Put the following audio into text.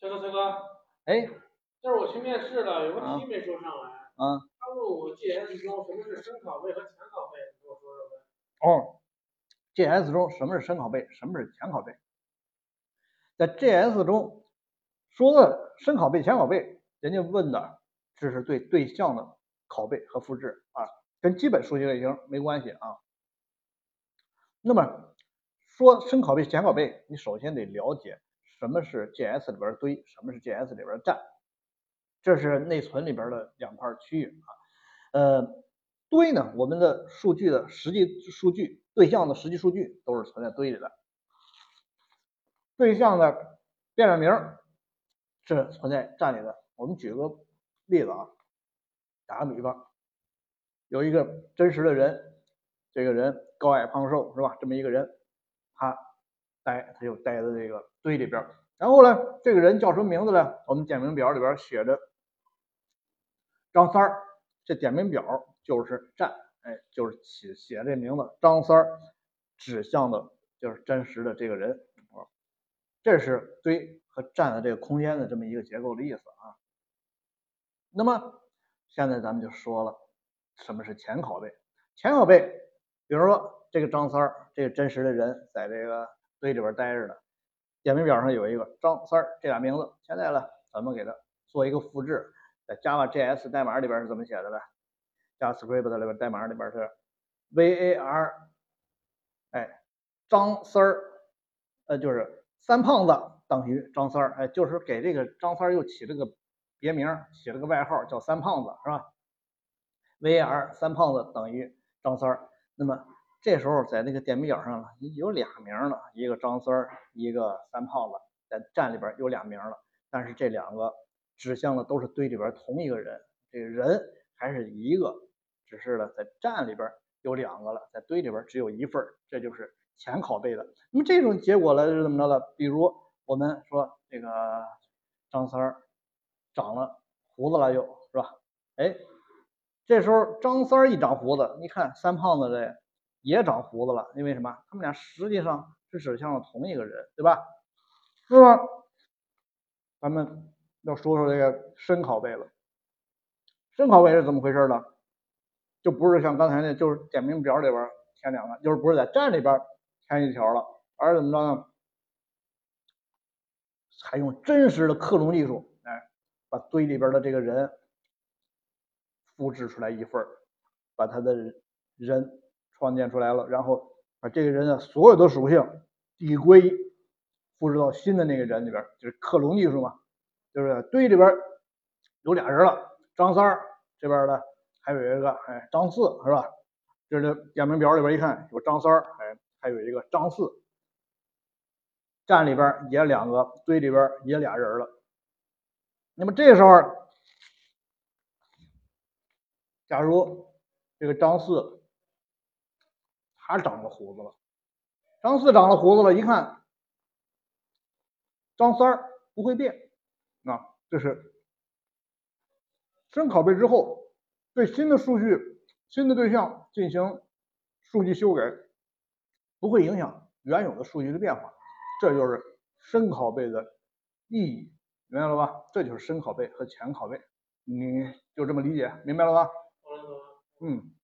崔哥，崔哥，哎，这是我去面试了，有个啊题没说上来。嗯，他问我 GS 中什么是深拷贝和浅拷贝，你给我说说呗。哦，GS 中什么是深拷贝，什么是浅拷贝？在 GS 中说的深拷贝、浅拷贝，人家问的这是对对象的拷贝和复制啊，跟基本数据类型没关系啊。那么说深拷贝、浅拷贝，你首先得了解什么是 GS 里边堆，什么是 GS 里边的站，这是内存里边的两块区域啊。呃，堆呢，我们的数据的实际数据、对象的实际数据都是存在堆里的，对象的变量名是存在站里的。我们举个例子啊，打个比方，有一个真实的人，这个人高矮胖瘦是吧？这么一个人，他待他就待在这个堆里边。然后呢，这个人叫什么名字呢？我们点名表里边写着张三儿，这点名表就是站，哎，就是写写这名字张三儿，指向的就是真实的这个人，这是堆和站的这个空间的这么一个结构的意思啊。那么现在咱们就说了，什么是前拷贝？前拷贝，比如说这个张三儿，这个真实的人在这个堆里边待着呢，点名表上有一个张三儿这俩名字，现在呢，咱们给它做一个复制，在 Java JS 代码里边是怎么写的呢？JavaScript 里边代码里边是 var，哎，张三儿，呃，就是三胖子等于张三儿，哎，就是给这个张三儿又起了个别名，起了个外号叫三胖子，是吧？var 三胖子等于张三儿，那么这时候在那个点名表上了有俩名了，一个张三儿，一个三胖子，在站里边有俩名了，但是这两个指向的都是堆里边同一个人，这个人还是一个，只是呢在站里边有两个了，在堆里边只有一份，这就是前拷贝的。那么这种结果呢是怎么着呢？比如我们说这个张三儿长了胡子了又是吧？哎，这时候张三儿一长胡子，你看三胖子这也长胡子了，因为什么？他们俩实际上是指向了同一个人，对吧？是吧？咱们要说说这个深拷贝了。深拷贝是怎么回事呢？就不是像刚才那，就是点名表里边填两个，就是不是在站里边填一条了，而是怎么着呢？采用真实的克隆技术，哎，把堆里边的这个人复制出来一份，把他的人创建出来了，然后把这个人的所有的属性递归复制到新的那个人里边，就是克隆技术嘛，就是堆里边有俩人了，张三这边的还有一个哎张四是吧？这是点名表里边一看有张三儿，哎还有一个张四，站里边也两个，堆里边也俩人了。那么这时候，假如这个张四他长了胡子了，张四长了胡子了，一看张三儿不会变，啊，这是深拷贝之后对新的数据、新的对象进行数据修改，不会影响原有的数据的变化，这就是深拷贝的意义，明白了吧？这就是深拷贝和浅拷贝，你就这么理解，明白了吧？嗯。